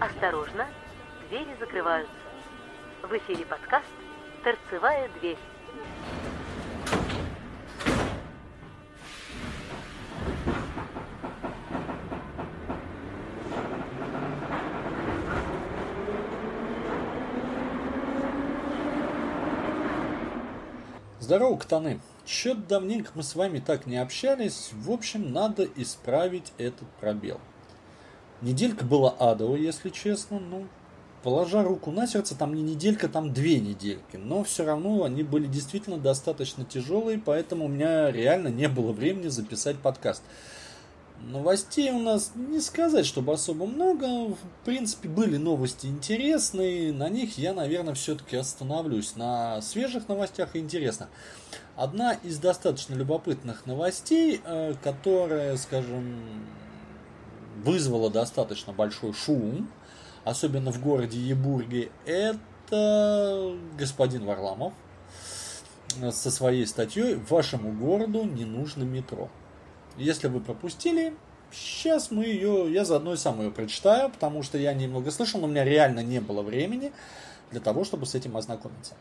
Осторожно, двери закрываются. В эфире подкаст «Торцевая дверь». Здорово, Ктаны. Чё давненько мы с вами так не общались. В общем, надо исправить этот пробел. Неделька была адова, если честно. Ну, положа руку на сердце, там не неделька, там две недельки. Но все равно они были действительно достаточно тяжелые, поэтому у меня реально не было времени записать подкаст. Новостей у нас не сказать, чтобы особо много. В принципе, были новости интересные. На них я, наверное, все-таки остановлюсь. На свежих новостях интересно. Одна из достаточно любопытных новостей, э, которая, скажем, вызвала достаточно большой шум, особенно в городе Ебурге, это господин Варламов со своей статьей «Вашему городу не нужно метро». Если вы пропустили, сейчас мы ее, я заодно и сам ее прочитаю, потому что я немного слышал, но у меня реально не было времени для того, чтобы с этим ознакомиться.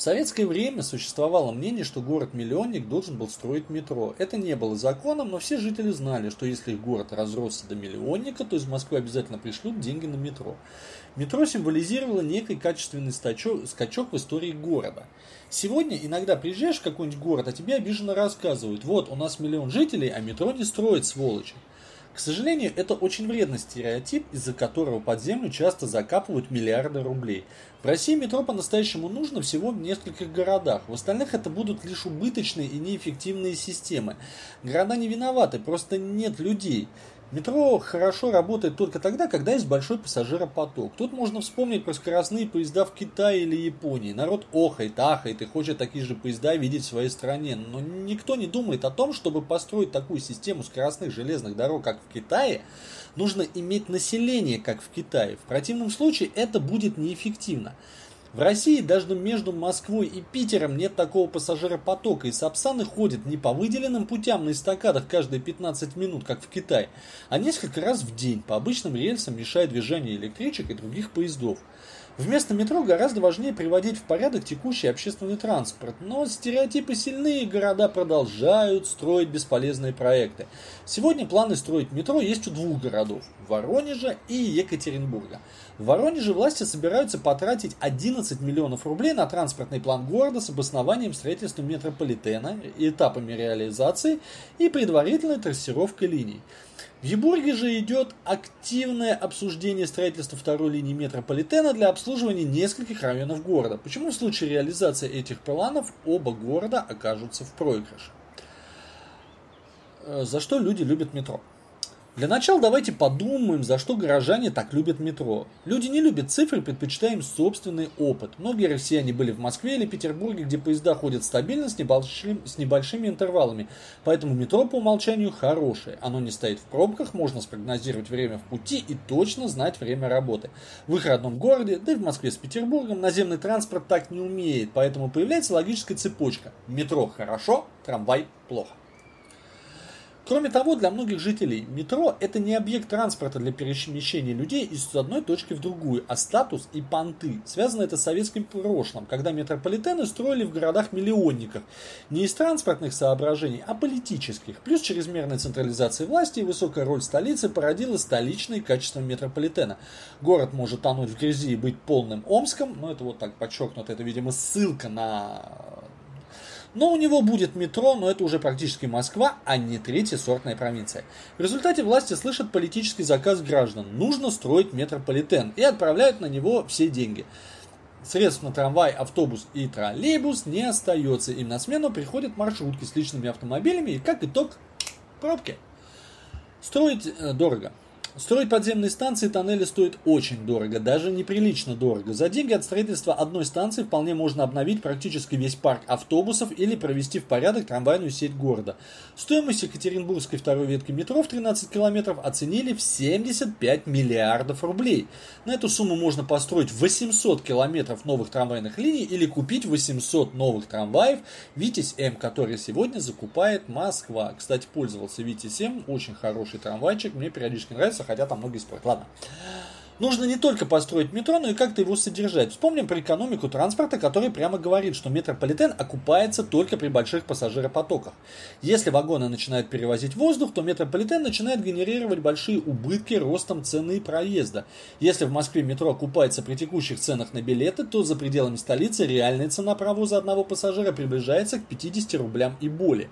В советское время существовало мнение, что город-миллионник должен был строить метро. Это не было законом, но все жители знали, что если их город разросся до миллионника, то из Москвы обязательно пришлют деньги на метро. Метро символизировало некий качественный скачок, скачок в истории города. Сегодня иногда приезжаешь в какой-нибудь город, а тебе обиженно рассказывают, вот, у нас миллион жителей, а метро не строит, сволочи. К сожалению, это очень вредный стереотип, из-за которого под землю часто закапывают миллиарды рублей. В России метро по-настоящему нужно всего в нескольких городах. В остальных это будут лишь убыточные и неэффективные системы. Города не виноваты, просто нет людей. Метро хорошо работает только тогда, когда есть большой пассажиропоток. Тут можно вспомнить про скоростные поезда в Китае или Японии. Народ охает, ахает и хочет такие же поезда видеть в своей стране. Но никто не думает о том, чтобы построить такую систему скоростных железных дорог, как в Китае, нужно иметь население, как в Китае. В противном случае это будет неэффективно. В России даже между Москвой и Питером нет такого пассажиропотока, и сапсаны ходят не по выделенным путям на эстакадах каждые 15 минут, как в Китае, а несколько раз в день по обычным рельсам, мешая движению электричек и других поездов. Вместо метро гораздо важнее приводить в порядок текущий общественный транспорт, но стереотипы сильные, города продолжают строить бесполезные проекты. Сегодня планы строить метро есть у двух городов – Воронежа и Екатеринбурга. В Воронеже власти собираются потратить 11 миллионов рублей на транспортный план города с обоснованием строительства метрополитена, этапами реализации и предварительной трассировкой линий. В Ебурге же идет активное обсуждение строительства второй линии метрополитена для обслуживания нескольких районов города. Почему в случае реализации этих планов оба города окажутся в проигрыше? Э, за что люди любят метро? Для начала давайте подумаем, за что горожане так любят метро. Люди не любят цифры, предпочитаем собственный опыт. Многие россияне были в Москве или Петербурге, где поезда ходят стабильно с, небольшим, с небольшими интервалами. Поэтому метро по умолчанию хорошее. Оно не стоит в пробках, можно спрогнозировать время в пути и точно знать время работы. В их родном городе, да и в Москве с Петербургом, наземный транспорт так не умеет. Поэтому появляется логическая цепочка. Метро хорошо, трамвай плохо. Кроме того, для многих жителей метро это не объект транспорта для перемещения людей из одной точки в другую, а статус и понты. Связано это с советским прошлым, когда метрополитены строили в городах-миллионниках. Не из транспортных соображений, а политических. Плюс чрезмерная централизация власти и высокая роль столицы породила столичные качества метрополитена. Город может тонуть в грязи и быть полным Омском, но это вот так подчеркнуто, это, видимо, ссылка на но у него будет метро, но это уже практически Москва, а не третья сортная провинция. В результате власти слышат политический заказ граждан. Нужно строить метрополитен и отправляют на него все деньги. Средств на трамвай, автобус и троллейбус не остается. Им на смену приходят маршрутки с личными автомобилями и, как итог, пробки. Строить э, дорого. Строить подземные станции и тоннели стоит очень дорого, даже неприлично дорого. За деньги от строительства одной станции вполне можно обновить практически весь парк автобусов или провести в порядок трамвайную сеть города. Стоимость Екатеринбургской второй ветки метро в 13 километров оценили в 75 миллиардов рублей. На эту сумму можно построить 800 километров новых трамвайных линий или купить 800 новых трамваев Витязь М, который сегодня закупает Москва. Кстати, пользовался Витязь М, очень хороший трамвайчик, мне периодически нравится хотя там многие спорят. Ладно. Нужно не только построить метро, но и как-то его содержать. Вспомним про экономику транспорта, который прямо говорит, что метрополитен окупается только при больших пассажиропотоках. Если вагоны начинают перевозить воздух, то метрополитен начинает генерировать большие убытки ростом цены проезда. Если в Москве метро окупается при текущих ценах на билеты, то за пределами столицы реальная цена провоза одного пассажира приближается к 50 рублям и более.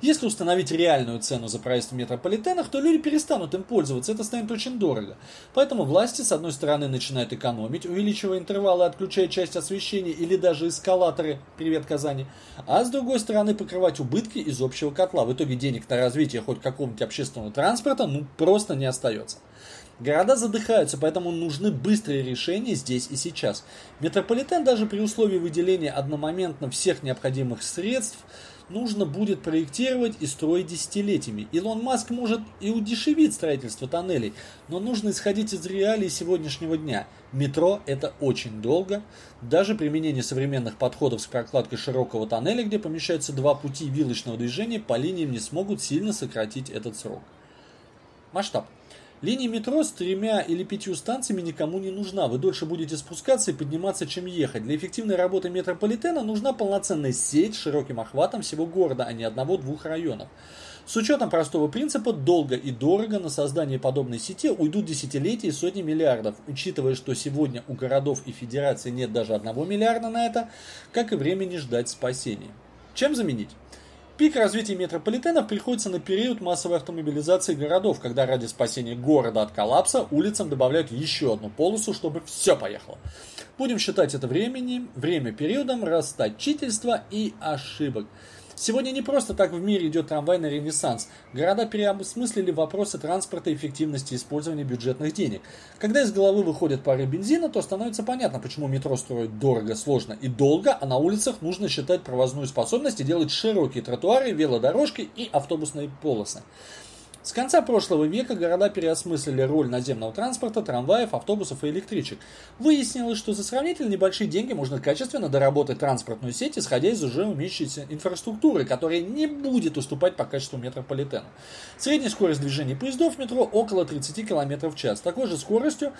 Если установить реальную цену за проезд в метрополитенах, то люди перестанут им пользоваться, это станет очень дорого. Поэтому власти, с одной стороны, начинают экономить, увеличивая интервалы, отключая часть освещения или даже эскалаторы, привет Казани, а с другой стороны покрывать убытки из общего котла. В итоге денег на развитие хоть какого-нибудь общественного транспорта ну просто не остается. Города задыхаются, поэтому нужны быстрые решения здесь и сейчас. Метрополитен даже при условии выделения одномоментно всех необходимых средств нужно будет проектировать и строить десятилетиями. Илон Маск может и удешевить строительство тоннелей, но нужно исходить из реалий сегодняшнего дня. Метро это очень долго. Даже применение современных подходов с прокладкой широкого тоннеля, где помещаются два пути вилочного движения, по линиям не смогут сильно сократить этот срок. Масштаб. Линия метро с тремя или пятью станциями никому не нужна. Вы дольше будете спускаться и подниматься, чем ехать. Для эффективной работы метрополитена нужна полноценная сеть с широким охватом всего города, а не одного-двух районов. С учетом простого принципа, долго и дорого на создание подобной сети уйдут десятилетия и сотни миллиардов. Учитывая, что сегодня у городов и федерации нет даже одного миллиарда на это, как и времени ждать спасения. Чем заменить? Пик развития метрополитенов приходится на период массовой автомобилизации городов, когда ради спасения города от коллапса улицам добавляют еще одну полосу, чтобы все поехало. Будем считать это времени, время периодом расточительства и ошибок. Сегодня не просто так в мире идет трамвайный ренессанс. Города переосмыслили вопросы транспорта и эффективности использования бюджетных денег. Когда из головы выходят пары бензина, то становится понятно, почему метро строят дорого, сложно и долго, а на улицах нужно считать провозную способность и делать широкие тротуары, велодорожки и автобусные полосы. С конца прошлого века города переосмыслили роль наземного транспорта, трамваев, автобусов и электричек. Выяснилось, что за сравнительно небольшие деньги можно качественно доработать транспортную сеть, исходя из уже имеющейся инфраструктуры, которая не будет уступать по качеству метрополитена. Средняя скорость движения поездов в метро около 30 км в час. Такой же скоростью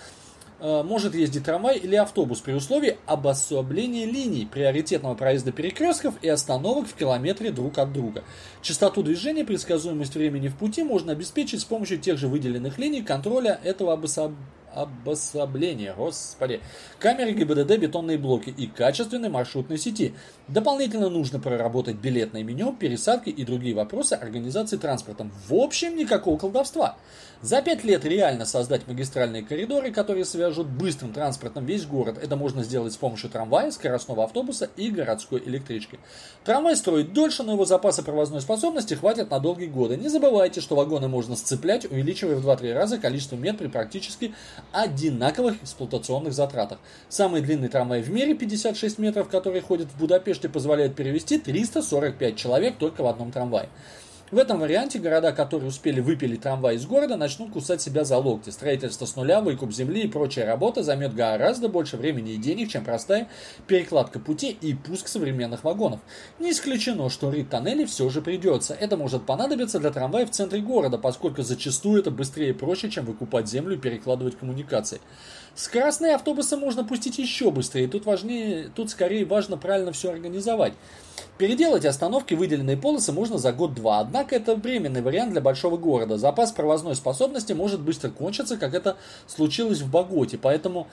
может ездить трамвай или автобус при условии обособления линий, приоритетного проезда перекрестков и остановок в километре друг от друга. Частоту движения, предсказуемость времени в пути можно обеспечить с помощью тех же выделенных линий контроля этого обособления обособления, господи, камеры ГИБДД, бетонные блоки и качественной маршрутной сети. Дополнительно нужно проработать билетное меню, пересадки и другие вопросы организации транспортом. В общем, никакого колдовства. За пять лет реально создать магистральные коридоры, которые свяжут быстрым транспортом весь город. Это можно сделать с помощью трамвая, скоростного автобуса и городской электрички. Трамвай строит дольше, но его запасы провозной способности хватит на долгие годы. Не забывайте, что вагоны можно сцеплять, увеличивая в 2-3 раза количество мет при практически одинаковых эксплуатационных затратах. Самый длинный трамвай в мире, 56 метров, который ходит в Будапеште, позволяет перевести 345 человек только в одном трамвае. В этом варианте города, которые успели выпилить трамвай из города, начнут кусать себя за локти. Строительство с нуля, выкуп земли и прочая работа займет гораздо больше времени и денег, чем простая перекладка пути и пуск современных вагонов. Не исключено, что рыть тоннели все же придется. Это может понадобиться для трамвая в центре города, поскольку зачастую это быстрее и проще, чем выкупать землю и перекладывать коммуникации. Скоростные автобусы можно пустить еще быстрее. Тут важнее, тут скорее важно правильно все организовать. Переделать остановки выделенные полосы можно за год-два, однако это временный вариант для большого города. Запас провозной способности может быстро кончиться, как это случилось в Боготе, поэтому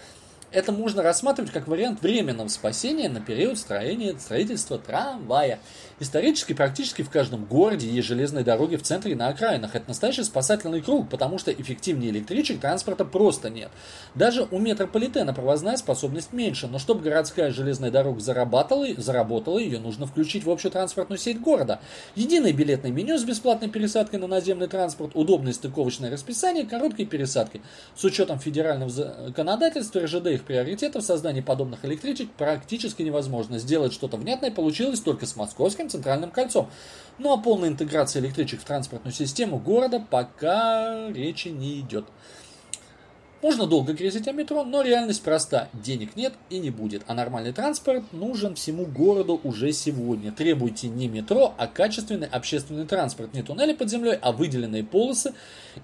это можно рассматривать как вариант временного спасения на период строения, строительства трамвая. Исторически практически в каждом городе есть железные дороги в центре и на окраинах. Это настоящий спасательный круг, потому что эффективнее электричек транспорта просто нет. Даже у метрополитена провозная способность меньше, но чтобы городская железная дорога зарабатывала, заработала, ее нужно включить в общую транспортную сеть города. Единое билетное меню с бесплатной пересадкой на наземный транспорт, удобное стыковочное расписание, короткие пересадки. С учетом федерального законодательства РЖД их приоритетов создание подобных электричек практически невозможно. Сделать что-то внятное получилось только с московским центральным кольцом. Ну а полная интеграция электричек в транспортную систему города пока речи не идет. Можно долго грезить о метро, но реальность проста. Денег нет и не будет. А нормальный транспорт нужен всему городу уже сегодня. Требуйте не метро, а качественный общественный транспорт. Не туннели под землей, а выделенные полосы.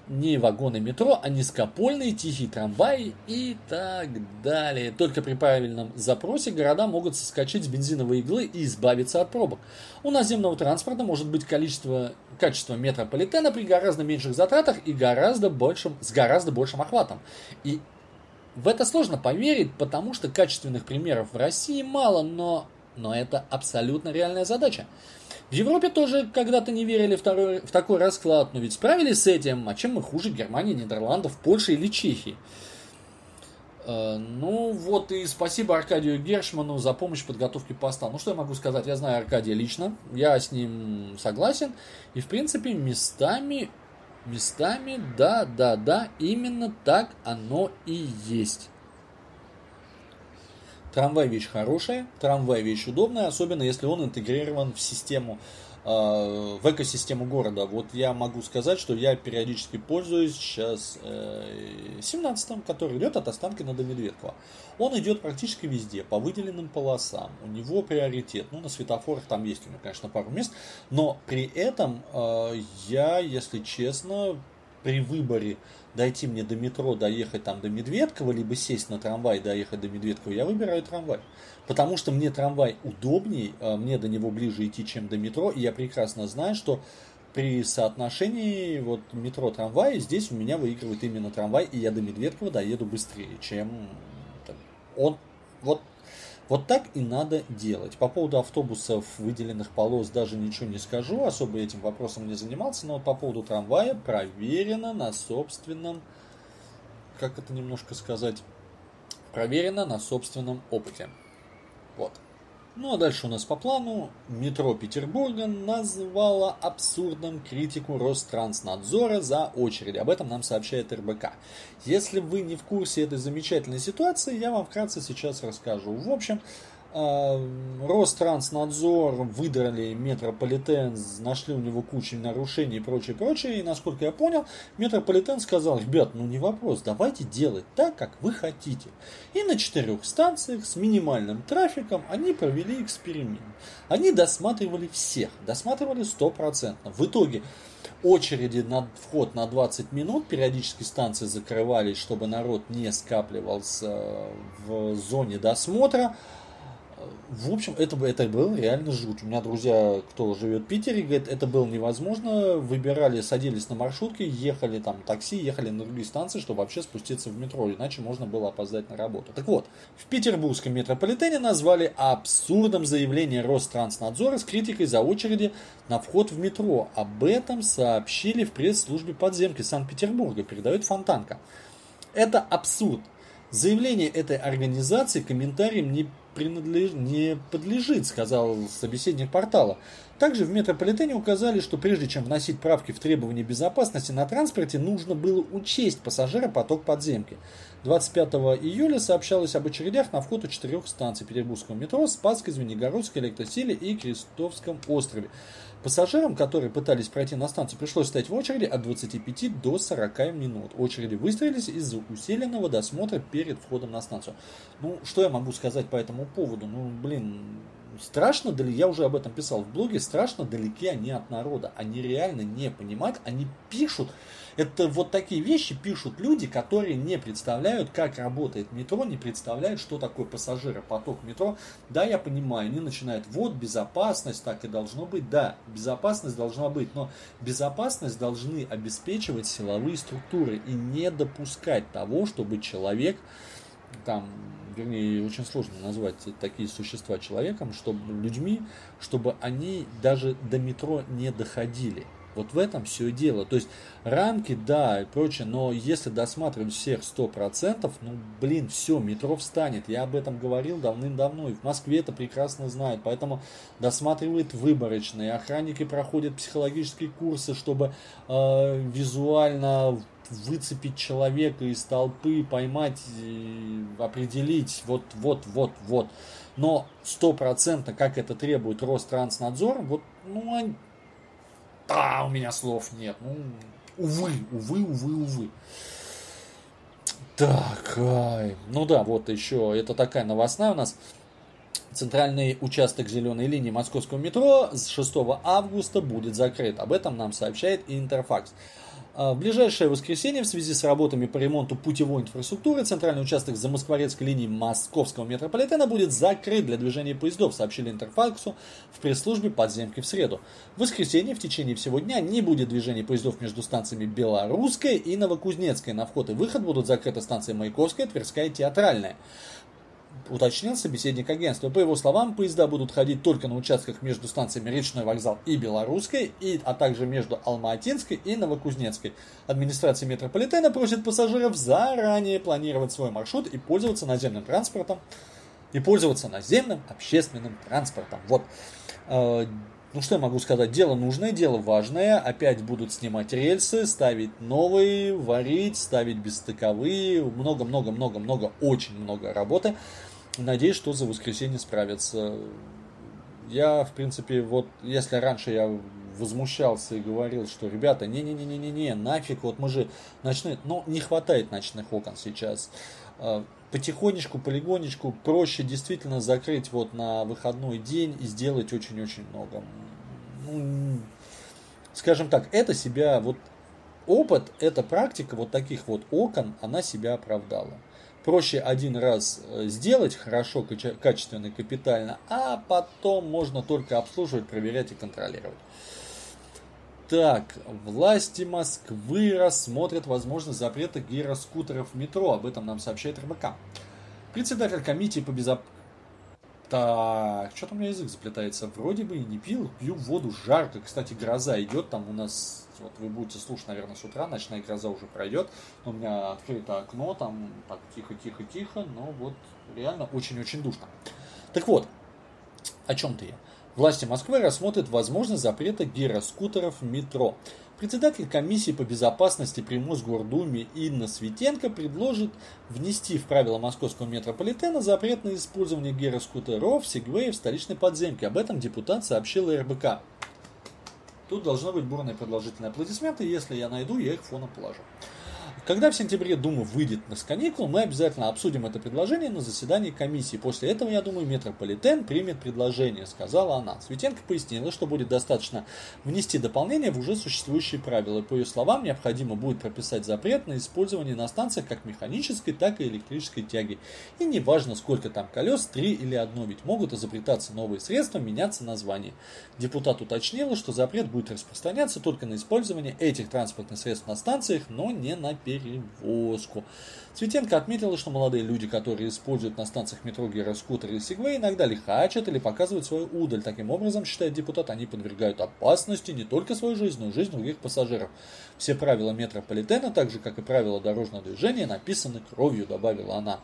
Не вагоны метро, а низкопольные тихие трамваи и так далее. Только при правильном запросе города могут соскочить с бензиновой иглы и избавиться от пробок. У наземного транспорта может быть количество, качество метрополитена при гораздо меньших затратах и гораздо большим, с гораздо большим охватом. И в это сложно поверить, потому что качественных примеров в России мало, но, но это абсолютно реальная задача. В Европе тоже когда-то не верили второй, в такой расклад, но ведь справились с этим, а чем мы хуже Германии, Нидерландов, Польши или Чехии? Э, ну вот и спасибо Аркадию Гершману за помощь в подготовке поста. Ну что я могу сказать, я знаю Аркадия лично, я с ним согласен, и в принципе местами местами, да, да, да, именно так оно и есть. Трамвай вещь хорошая, трамвай вещь удобная, особенно если он интегрирован в систему в экосистему города. Вот я могу сказать, что я периодически пользуюсь сейчас 17-м, э, который идет от Останкина до Медведкова. Он идет практически везде, по выделенным полосам. У него приоритет. Ну, на светофорах там есть у него, конечно, пару мест. Но при этом э, я, если честно, при выборе дойти мне до метро, доехать там до Медведкова, либо сесть на трамвай, доехать до Медведкова, я выбираю трамвай. Потому что мне трамвай удобней, а мне до него ближе идти, чем до метро, и я прекрасно знаю, что при соотношении вот метро-трамвай здесь у меня выигрывает именно трамвай, и я до Медведкова доеду быстрее, чем он. Вот вот так и надо делать. По поводу автобусов, выделенных полос, даже ничего не скажу, особо этим вопросом не занимался, но по поводу трамвая проверено на собственном, как это немножко сказать, проверено на собственном опыте. Вот. Ну а дальше у нас по плану. Метро Петербурга назвала абсурдным критику Ространснадзора за очереди. Об этом нам сообщает РБК. Если вы не в курсе этой замечательной ситуации, я вам вкратце сейчас расскажу. В общем, Ространснадзор выдрали метрополитен, нашли у него кучу нарушений и прочее, прочее. И насколько я понял, метрополитен сказал, ребят, ну не вопрос, давайте делать так, как вы хотите. И на четырех станциях с минимальным трафиком они провели эксперимент. Они досматривали всех, досматривали стопроцентно. В итоге очереди на вход на 20 минут, периодически станции закрывались, чтобы народ не скапливался в зоне досмотра. В общем, это, это было реально жуть. У меня друзья, кто живет в Питере, говорят, это было невозможно. Выбирали, садились на маршрутки, ехали там такси, ехали на другие станции, чтобы вообще спуститься в метро, иначе можно было опоздать на работу. Так вот, в петербургском метрополитене назвали абсурдом заявление Ространснадзора с критикой за очереди на вход в метро. Об этом сообщили в пресс-службе подземки Санкт-Петербурга, передает Фонтанка. Это абсурд. Заявление этой организации комментариям не принадлеж... не подлежит, сказал собеседник портала. Также в метрополитене указали, что прежде чем вносить правки в требования безопасности на транспорте, нужно было учесть пассажиропоток подземки. 25 июля сообщалось об очередях на вход у четырех станций Петербургского метро, Спасской, Звенигородской, Электросиле и Крестовском острове. Пассажирам, которые пытались пройти на станцию, пришлось стоять в очереди от 25 до 40 минут. Очереди выстроились из-за усиленного досмотра перед входом на станцию. Ну, что я могу сказать по этому поводу? Ну, блин, страшно, дали, я уже об этом писал в блоге, страшно далеки они от народа. Они реально не понимают, они пишут, это вот такие вещи пишут люди, которые не представляют, как работает метро, не представляют, что такое пассажиропоток метро. Да, я понимаю, они начинают, вот безопасность, так и должно быть. Да, безопасность должна быть, но безопасность должны обеспечивать силовые структуры и не допускать того, чтобы человек там, вернее, очень сложно назвать такие существа человеком, чтобы людьми, чтобы они даже до метро не доходили. Вот в этом все дело. То есть рамки, да, и прочее, но если досматривать всех 100%, ну, блин, все, метро встанет. Я об этом говорил давным-давно, и в Москве это прекрасно знают. Поэтому досматривают выборочные, охранники проходят психологические курсы, чтобы э, визуально выцепить человека из толпы, поймать, определить, вот, вот, вот, вот. Но стопроцентно, как это требует Ространснадзор, вот, ну, а, у меня слов нет. Ну, увы, увы, увы, увы. Так, ай, ну да, вот еще, это такая новостная у нас. Центральный участок зеленой линии московского метро с 6 августа будет закрыт. Об этом нам сообщает Интерфакс. А, в ближайшее воскресенье в связи с работами по ремонту путевой инфраструктуры центральный участок замоскворецкой линии московского метрополитена будет закрыт для движения поездов, сообщили Интерфаксу в пресс-службе подземки в среду. В воскресенье в течение всего дня не будет движения поездов между станциями Белорусская и Новокузнецкая. На вход и выход будут закрыты станции Маяковская, Тверская и Театральная уточнил собеседник агентства. По его словам, поезда будут ходить только на участках между станциями Речной вокзал и Белорусской, и, а также между Алматинской и Новокузнецкой. Администрация метрополитена просит пассажиров заранее планировать свой маршрут и пользоваться наземным транспортом, и пользоваться наземным общественным транспортом. Вот. Э, ну что я могу сказать, дело нужное, дело важное. Опять будут снимать рельсы, ставить новые, варить, ставить бесстыковые. Много-много-много-много, очень много работы. Надеюсь, что за воскресенье справятся. Я, в принципе, вот если раньше я возмущался и говорил, что ребята, не-не-не-не-не, нафиг, вот мы же ночные, но не хватает ночных окон сейчас. А, потихонечку, полигонечку проще действительно закрыть вот на выходной день и сделать очень-очень много. Ну, скажем так, это себя, вот опыт, эта практика вот таких вот окон, она себя оправдала проще один раз э, сделать хорошо, качественно, капитально, а потом можно только обслуживать, проверять и контролировать. Так, власти Москвы рассмотрят возможность запрета гироскутеров в метро. Об этом нам сообщает РБК. Председатель комиссии по безопасности... Так, что-то у меня язык заплетается. Вроде бы не пил, пью воду жарко. Кстати, гроза идет, там у нас вот вы будете слушать, наверное, с утра, ночная гроза уже пройдет. У меня открыто окно, там так тихо-тихо-тихо, но вот реально очень-очень душно. Так вот, о чем-то я. Власти Москвы рассмотрят возможность запрета гироскутеров в метро. Председатель комиссии по безопасности при Мосгордуме Инна Светенко предложит внести в правила московского метрополитена запрет на использование гироскутеров, сегвеев в столичной подземке. Об этом депутат сообщил РБК. Тут должно быть бурные продолжительные аплодисменты, если я найду, я их фоном положу. Когда в сентябре Дума выйдет на каникул, мы обязательно обсудим это предложение на заседании комиссии. После этого, я думаю, метрополитен примет предложение, сказала она. Светенко пояснила, что будет достаточно внести дополнение в уже существующие правила. По ее словам, необходимо будет прописать запрет на использование на станциях как механической, так и электрической тяги. И неважно, сколько там колес, три или одно, ведь могут изобретаться новые средства, меняться названия. Депутат уточнила, что запрет будет распространяться только на использование этих транспортных средств на станциях, но не на перевозку перевозку. Цветенко отметила, что молодые люди, которые используют на станциях метро гироскутеры и сегвей, иногда лихачат или показывают свою удаль. Таким образом, считает депутат, они подвергают опасности не только свою жизнь, но и жизнь других пассажиров. Все правила метрополитена, так же как и правила дорожного движения, написаны кровью, добавила она.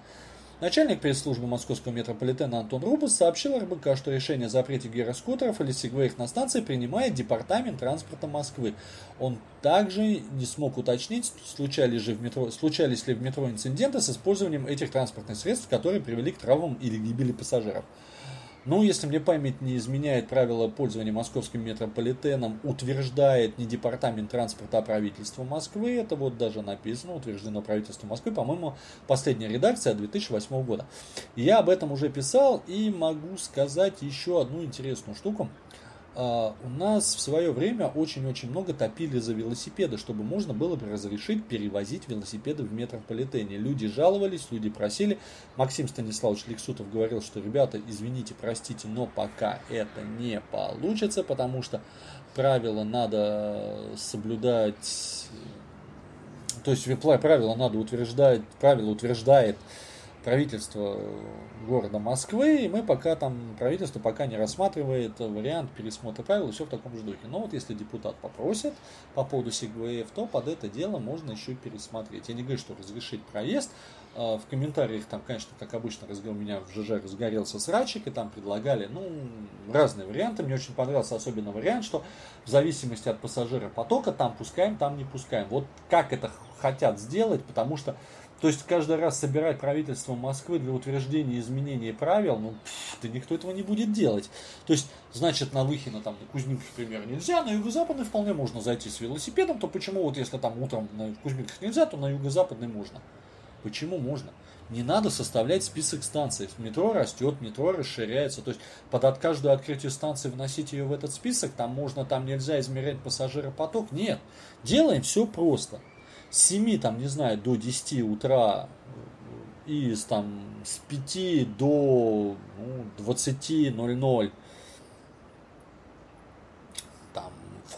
Начальник пресс-службы московского метрополитена Антон Рубас сообщил РБК, что решение о запрете гироскутеров или сегвеев на станции принимает Департамент транспорта Москвы. Он также не смог уточнить, случались, же в метро, случались ли в метро инциденты с использованием этих транспортных средств, которые привели к травмам или гибели пассажиров. Ну, если мне память не изменяет правила пользования московским метрополитеном, утверждает не департамент транспорта, а правительство Москвы, это вот даже написано, утверждено правительство Москвы, по-моему, последняя редакция 2008 года. Я об этом уже писал и могу сказать еще одну интересную штуку. А, у нас в свое время очень-очень много топили за велосипеды, чтобы можно было бы разрешить перевозить велосипеды в метрополитене. Люди жаловались, люди просили. Максим Станиславович Лексутов говорил, что ребята, извините, простите, но пока это не получится, потому что правила надо соблюдать, то есть правила надо утверждать, правила утверждает правительство города Москвы, и мы пока там, правительство пока не рассматривает вариант пересмотра правил, и все в таком же духе. Но вот если депутат попросит по поводу СИГВФ, то под это дело можно еще пересмотреть. Я не говорю, что разрешить проезд, а в комментариях там, конечно, как обычно, у меня в ЖЖ разгорелся срачик, и там предлагали, ну, разные варианты. Мне очень понравился особенно вариант, что в зависимости от пассажира потока, там пускаем, там не пускаем. Вот как это хотят сделать, потому что то есть каждый раз собирать правительство Москвы для утверждения изменения правил, ну, пфф, да никто этого не будет делать. То есть, значит, на Лыхина, там, на Кузьминках, например, нельзя, на Юго-Западный вполне можно зайти с велосипедом, то почему вот если там утром на Кузьминках нельзя, то на Юго-Западный можно? Почему можно? Не надо составлять список станций. Метро растет, метро расширяется. То есть под каждую открытие станции вносить ее в этот список, там можно, там нельзя измерять пассажиропоток. Нет. Делаем все просто. С 7, там, не знаю, до 10 утра и с, там, с 5 до ну, 20.00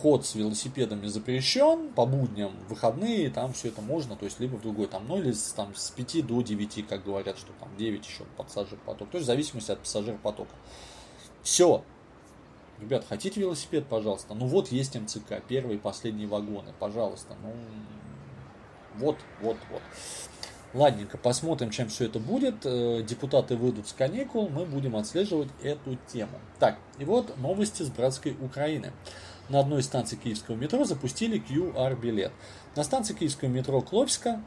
вход с велосипедами запрещен, по будням, выходные, там все это можно, то есть либо в другой, там, ну или там, с 5 до 9, как говорят, что там 9 еще пассажир поток, то есть в зависимости от пассажир потока. Все. Ребят, хотите велосипед, пожалуйста. Ну вот есть МЦК, первые и последние вагоны, пожалуйста. Ну, вот, вот, вот. Ладненько, посмотрим, чем все это будет. Э, депутаты выйдут с каникул, мы будем отслеживать эту тему. Так, и вот новости с братской Украины на одной из станций киевского метро запустили QR-билет. На станции киевского метро Кловска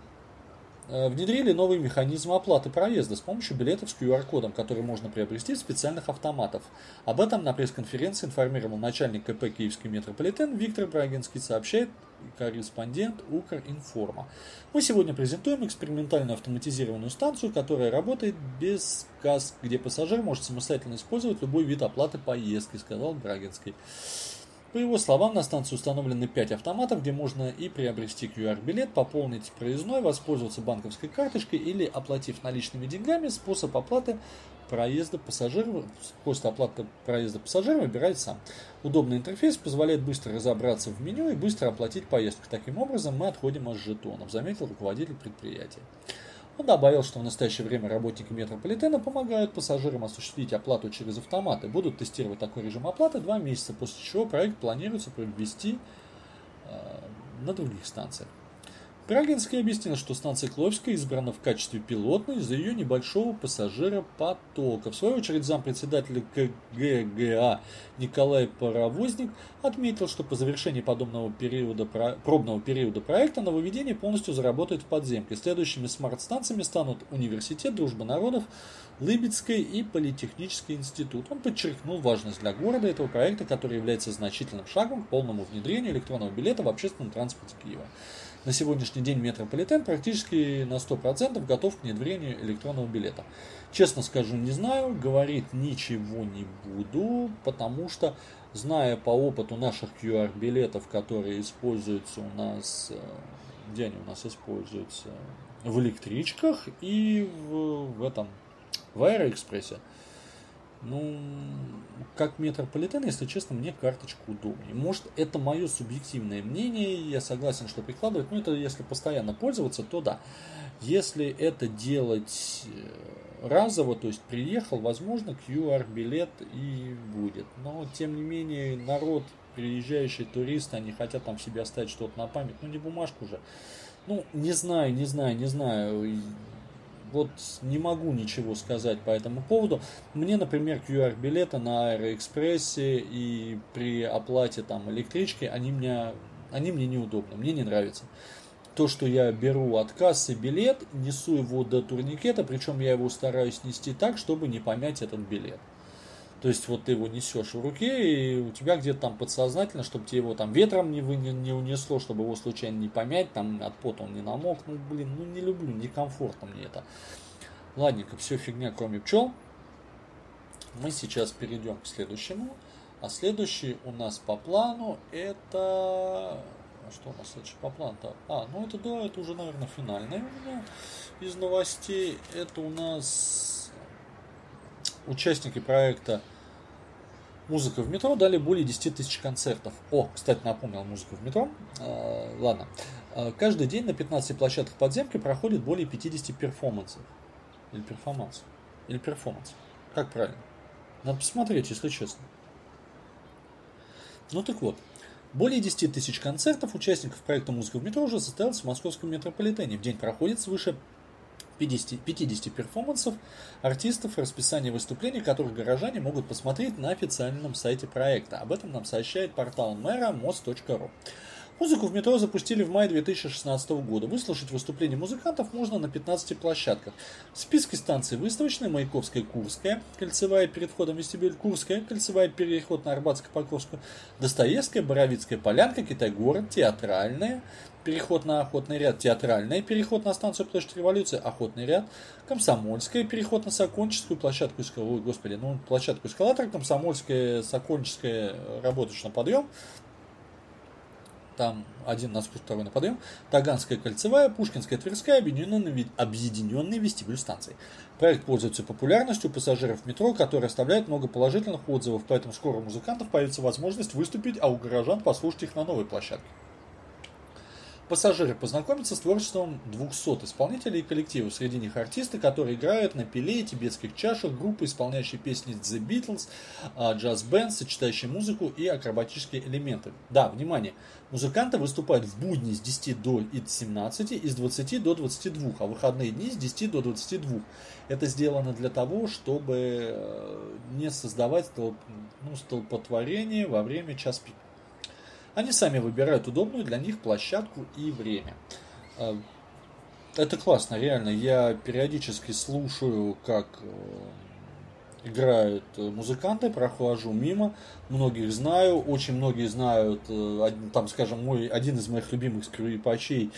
внедрили новый механизм оплаты проезда с помощью билетов с QR-кодом, который можно приобрести в специальных автоматах. Об этом на пресс-конференции информировал начальник КП «Киевский метрополитен» Виктор Брагинский, сообщает корреспондент Укринформа. Мы сегодня презентуем экспериментальную автоматизированную станцию, которая работает без касс, где пассажир может самостоятельно использовать любой вид оплаты поездки, сказал Брагинский. По его словам, на станции установлены 5 автоматов, где можно и приобрести QR-билет, пополнить проездной, воспользоваться банковской карточкой или, оплатив наличными деньгами, способ оплаты проезда пассажиров, способ оплаты проезда пассажира выбирает сам. Удобный интерфейс позволяет быстро разобраться в меню и быстро оплатить поездку. Таким образом, мы отходим от жетонов, заметил руководитель предприятия. Он добавил, что в настоящее время работники метрополитена помогают пассажирам осуществить оплату через автоматы. Будут тестировать такой режим оплаты два месяца, после чего проект планируется провести э, на других станциях. Брагинский объяснил, что станция Кловская избрана в качестве пилотной из-за ее небольшого пассажиропотока. В свою очередь зампредседателя КГГА Николай Паровозник отметил, что по завершении подобного периода, пробного периода проекта нововведение полностью заработает в подземке. Следующими смарт-станциями станут Университет Дружбы народов, Лыбецкий и Политехнический институт. Он подчеркнул важность для города этого проекта, который является значительным шагом к полному внедрению электронного билета в общественном транспорте Киева. На сегодняшний день метрополитен практически на 100% готов к внедрению электронного билета. Честно скажу, не знаю, говорить ничего не буду, потому что, зная по опыту наших QR-билетов, которые используются у нас, э, где они у нас используются, в электричках и в, в этом, в Аэроэкспрессе, ну, как метрополитен, если честно, мне карточка удобнее. Может, это мое субъективное мнение, я согласен, что прикладывать, но это если постоянно пользоваться, то да. Если это делать э, разово, то есть приехал, возможно, QR-билет и будет. Но, тем не менее, народ, приезжающий туристы, они хотят там себе оставить что-то на память, ну не бумажку же. Ну, не знаю, не знаю, не знаю вот не могу ничего сказать по этому поводу. Мне, например, QR-билеты на Аэроэкспрессе и при оплате там электрички, они, меня, они мне неудобны, мне не нравится. То, что я беру от кассы билет, несу его до турникета, причем я его стараюсь нести так, чтобы не помять этот билет. То есть вот ты его несешь в руке, и у тебя где-то там подсознательно, чтобы тебе его там ветром не, вы, не унесло, чтобы его случайно не помять, там от пота он не намок. Ну, блин, ну не люблю, некомфортно мне это. Ладненько, все фигня, кроме пчел. Мы сейчас перейдем к следующему. А следующий у нас по плану это... А что у нас следующий по плану-то? А, ну это да, это уже, наверное, финальное у меня из новостей. Это у нас участники проекта Музыка в метро дали более 10 тысяч концертов. О, кстати, напомнил музыку в метро. Э, ладно. Э, каждый день на 15 площадках подземки проходит более 50 перформансов. Или перформанс. Или перформанс. Как правильно? Надо посмотреть, если честно. Ну так вот. Более 10 тысяч концертов участников проекта «Музыка в метро» уже состоялось в московском метрополитене. В день проходит свыше 50, 50 перформансов артистов, расписание выступлений, которых горожане могут посмотреть на официальном сайте проекта. Об этом нам сообщает портал мэра most.ru. Музыку в метро запустили в мае 2016 года. Выслушать выступления музыкантов можно на 15 площадках. В списке станций выставочная, Маяковская, Курская, кольцевая перед входом в вестибюль, Курская, кольцевая переход на Арбатско-Покровскую, Достоевская, Боровицкая, Полянка, Китай-город, Театральная, переход на Охотный ряд, Театральная, переход на станцию Площадь Революции, Охотный ряд, Комсомольская, переход на Сокольническую, площадку Ой, господи, ну, площадку эскалатор, Комсомольская, Сокольническая, работаешь на подъем, там один на спуск, второй на подъем, Таганская кольцевая, Пушкинская Тверская, объединенный, объединенный вестибюль станций. Проект пользуется популярностью пассажиров метро, которые оставляют много положительных отзывов, поэтому скоро у музыкантов появится возможность выступить, а у горожан послушать их на новой площадке. Пассажиры познакомятся с творчеством 200 исполнителей и коллективов. Среди них артисты, которые играют на пиле, тибетских чашах, группы, исполняющие песни The Beatles, а, джаз-бенд, сочетающие музыку и акробатические элементы. Да, внимание, музыканты выступают в будни с 10 до 17 и с 20 до 22, а выходные дни с 10 до 22. Это сделано для того, чтобы э, не создавать столп, ну, столпотворение во время час пик. Они сами выбирают удобную для них площадку и время. А, это классно, реально. Я периодически слушаю, как э, играют музыканты, прохожу мимо, многих знаю, очень многие знают, э, там, скажем, мой, один из моих любимых скрипачей,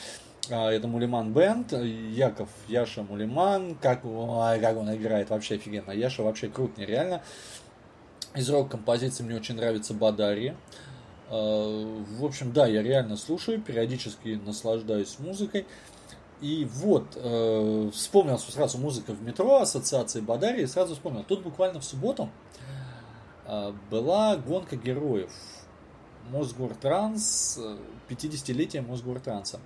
это Мулиман Бенд, Яков Яша Мулиман, как, ой, как он играет, вообще офигенно, Яша вообще крут, нереально. Из рок-композиций мне очень нравится Бадари. А, в общем, да, я реально слушаю, периодически наслаждаюсь музыкой. И вот, э, вспомнил сразу музыка в метро, ассоциации Бадари, и сразу вспомнил. Тут буквально в субботу э, была гонка героев. Мосгортранс, 50-летие Мосгортранса.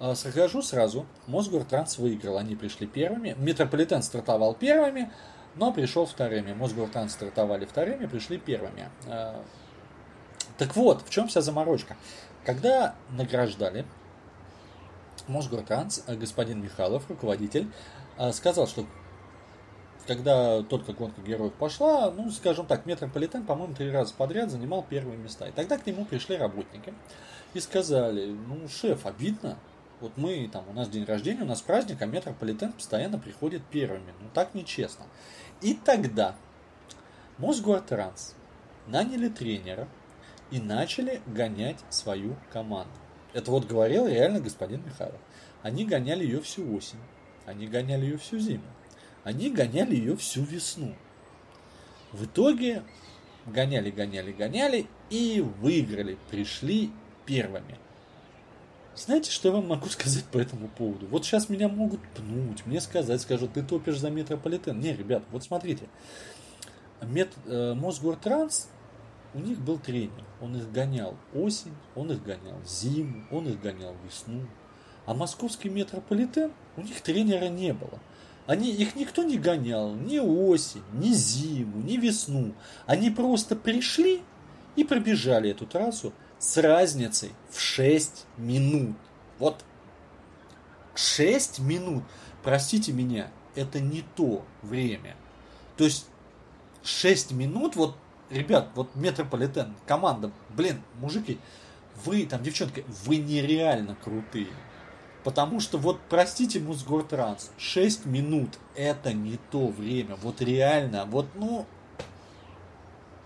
Э, скажу сразу, Мосгортранс выиграл, они пришли первыми. Метрополитен стартовал первыми, но пришел вторыми. Мосгортранс стартовали вторыми, пришли первыми. Э, так вот, в чем вся заморочка? Когда награждали, Мосгортранс, э, господин Михайлов, руководитель, э, сказал, что когда только гонка героев пошла, ну, скажем так, метрополитен, по-моему, три раза подряд занимал первые места. И тогда к нему пришли работники и сказали, ну, шеф, обидно, вот мы, там, у нас день рождения, у нас праздник, а метрополитен постоянно приходит первыми. Ну, так нечестно. И тогда Мосгортранс наняли тренера, и начали гонять свою команду. Это вот говорил реально господин Михайлов. Они гоняли ее всю осень, они гоняли ее всю зиму, они гоняли ее всю весну. В итоге гоняли, гоняли, гоняли и выиграли, пришли первыми. Знаете, что я вам могу сказать по этому поводу? Вот сейчас меня могут пнуть, мне сказать, скажут, ты топишь за метрополитен. Не, ребят, вот смотрите. Мет, э, Мосгортранс у них был тренер, он их гонял осень, он их гонял зиму, он их гонял весну. А московский метрополитен, у них тренера не было. Они, их никто не гонял ни осень, ни зиму, ни весну. Они просто пришли и пробежали эту трассу с разницей в 6 минут. Вот 6 минут, простите меня, это не то время. То есть 6 минут, вот ребят, вот метрополитен, команда, блин, мужики, вы, там, девчонки, вы нереально крутые. Потому что вот, простите, Мосгортранс, 6 минут это не то время. Вот реально, вот, ну,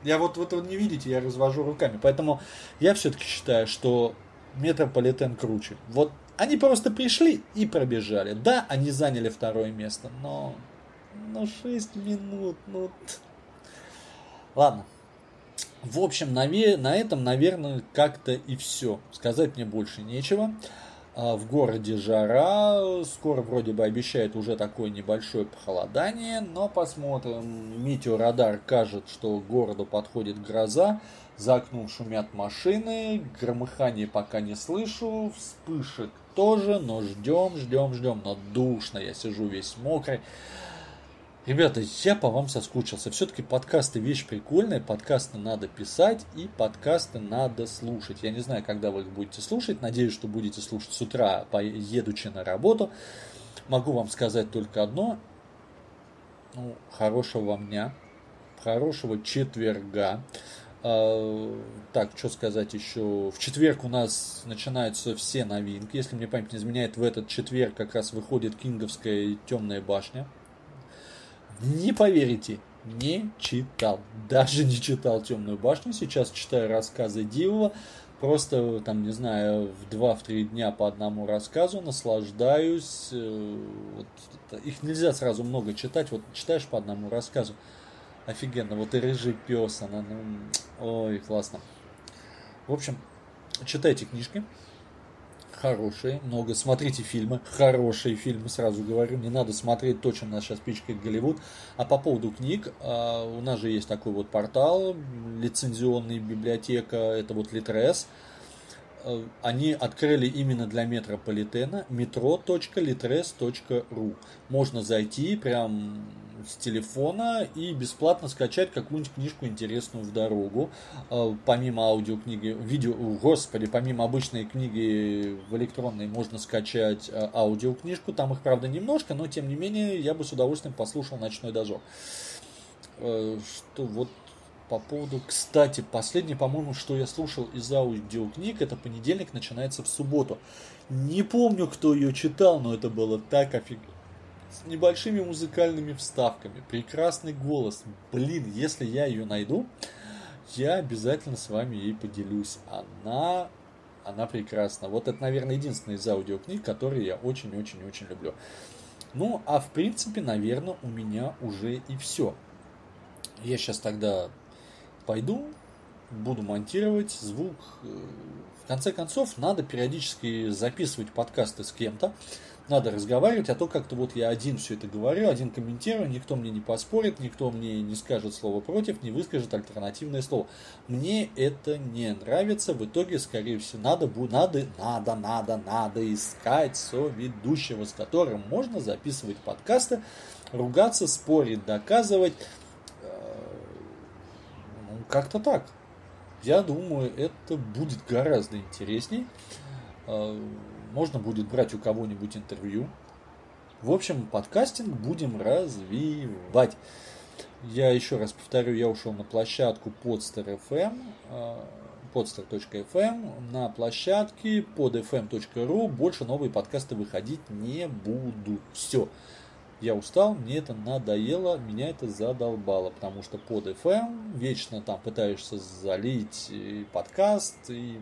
я вот, вот вы не видите, я развожу руками. Поэтому я все-таки считаю, что метрополитен круче. Вот они просто пришли и пробежали. Да, они заняли второе место, но, но 6 минут, ну... Ладно, в общем, на, на этом, наверное, как-то и все. Сказать мне больше нечего. А, в городе жара, скоро вроде бы обещает уже такое небольшое похолодание, но посмотрим. Метеорадар кажет, что городу подходит гроза, за окном шумят машины, громыхание пока не слышу, вспышек тоже, но ждем, ждем, ждем, но душно, я сижу весь мокрый. Ребята, я по вам соскучился. Все-таки подкасты вещь прикольная, подкасты надо писать и подкасты надо слушать. Я не знаю, когда вы их будете слушать. Надеюсь, что будете слушать с утра, едучи на работу. Могу вам сказать только одно. Ну, хорошего вам дня, хорошего четверга. А, так, что сказать еще? В четверг у нас начинаются все новинки. Если мне память не изменяет, в этот четверг как раз выходит Кинговская Темная башня. Не поверите, не читал. Даже не читал Темную башню. Сейчас читаю рассказы Дивова. Просто, там, не знаю, в 2-3 дня по одному рассказу наслаждаюсь. Э, вот, их нельзя сразу много читать. Вот читаешь по одному рассказу. Офигенно. Вот и рыжий пес, она, ну, ой, классно. В общем, читайте книжки хорошие, много. Смотрите фильмы, хорошие фильмы, сразу говорю. Не надо смотреть то, чем нас сейчас пичкает Голливуд. А по поводу книг, а, у нас же есть такой вот портал, лицензионный библиотека, это вот Литрес. Они открыли именно для метрополитена metro.litres.ru. Можно зайти прям с телефона и бесплатно скачать какую-нибудь книжку интересную в дорогу. Э, помимо аудиокниги, видео, господи, помимо обычной книги в электронной можно скачать э, аудиокнижку. Там их, правда, немножко, но тем не менее я бы с удовольствием послушал «Ночной дозор». Что вот по поводу, кстати, последний, по-моему, что я слушал из аудиокниг, это понедельник начинается в субботу. Не помню, кто ее читал, но это было так офигенно. С небольшими музыкальными вставками. Прекрасный голос. Блин, если я ее найду, я обязательно с вами ей поделюсь. Она, она прекрасна. Вот это, наверное, единственная из аудиокниг, которые я очень-очень-очень люблю. Ну, а в принципе, наверное, у меня уже и все. Я сейчас тогда пойду, буду монтировать звук. В конце концов, надо периодически записывать подкасты с кем-то, надо разговаривать, а то как-то вот я один все это говорю, один комментирую, никто мне не поспорит, никто мне не скажет слово против, не выскажет альтернативное слово. Мне это не нравится, в итоге, скорее всего, надо, надо, надо, надо, надо искать соведущего, с которым можно записывать подкасты, ругаться, спорить, доказывать, как-то так. Я думаю, это будет гораздо интересней. А, можно будет брать у кого-нибудь интервью. В общем, подкастинг будем развивать. Я еще раз повторю, я ушел на площадку Podster.fm, podster.fm, на площадке podfm.ru больше новые подкасты выходить не буду. Все я устал, мне это надоело, меня это задолбало, потому что под FM вечно там пытаешься залить и подкаст, и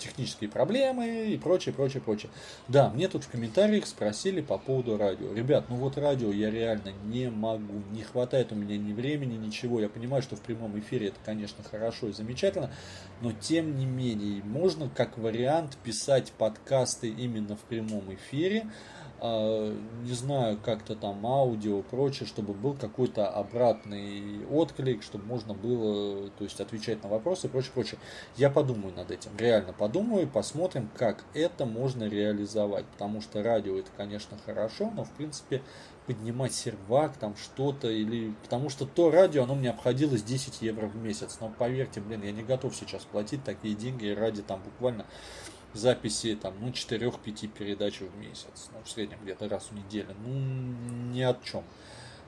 технические проблемы и прочее, прочее, прочее. Да, мне тут в комментариях спросили по поводу радио. Ребят, ну вот радио я реально не могу, не хватает у меня ни времени, ничего. Я понимаю, что в прямом эфире это, конечно, хорошо и замечательно, но тем не менее, можно как вариант писать подкасты именно в прямом эфире, не знаю, как-то там аудио, прочее, чтобы был какой-то обратный отклик, чтобы можно было, то есть, отвечать на вопросы и прочее, прочее. Я подумаю над этим, реально подумаю, посмотрим, как это можно реализовать, потому что радио это, конечно, хорошо, но, в принципе, поднимать сервак, там что-то, или... Потому что то радио, оно мне обходилось 10 евро в месяц, но поверьте, блин, я не готов сейчас платить такие деньги ради там буквально записи там, ну, 4-5 передач в месяц, ну, в среднем где-то раз в неделю, ну, ни о чем.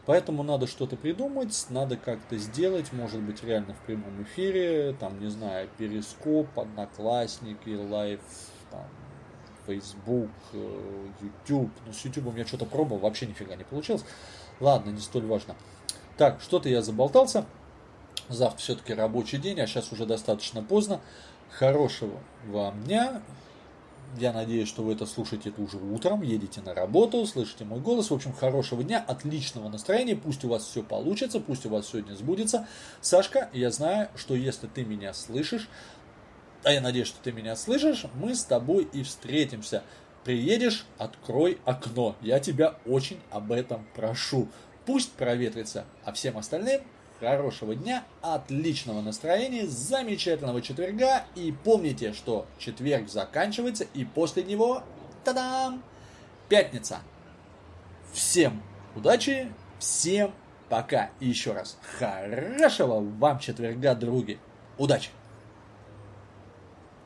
Поэтому надо что-то придумать, надо как-то сделать, может быть, реально в прямом эфире, там, не знаю, перископ, одноклассники, live, там, Facebook, э, YouTube. Ну, с YouTube я что-то пробовал, вообще нифига не получилось. Ладно, не столь важно. Так, что-то я заболтался. Завтра все-таки рабочий день, а сейчас уже достаточно поздно. Хорошего вам дня. Я надеюсь, что вы это слушаете это уже утром, едете на работу, слышите мой голос. В общем, хорошего дня, отличного настроения. Пусть у вас все получится, пусть у вас сегодня сбудется. Сашка, я знаю, что если ты меня слышишь, а я надеюсь, что ты меня слышишь, мы с тобой и встретимся. Приедешь, открой окно. Я тебя очень об этом прошу. Пусть проветрится. А всем остальным хорошего дня, отличного настроения, замечательного четверга. И помните, что четверг заканчивается, и после него, та-дам, пятница. Всем удачи, всем пока. И еще раз, хорошего вам четверга, други. Удачи!